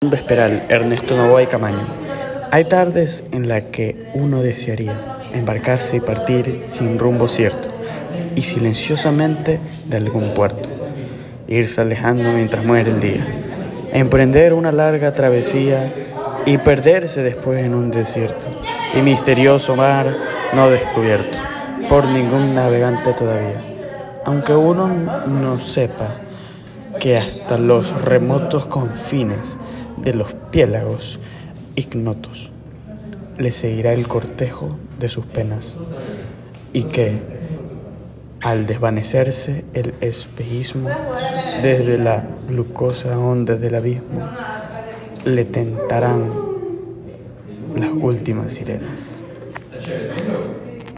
Vesperal, Ernesto Novoa y Camaño. Hay tardes en las que uno desearía embarcarse y partir sin rumbo cierto y silenciosamente de algún puerto, irse alejando mientras muere el día, emprender una larga travesía y perderse después en un desierto y misterioso mar no descubierto por ningún navegante todavía, aunque uno no sepa que hasta los remotos confines de los piélagos ignotos le seguirá el cortejo de sus penas y que al desvanecerse el espejismo desde la glucosa onda del abismo le tentarán las últimas sirenas.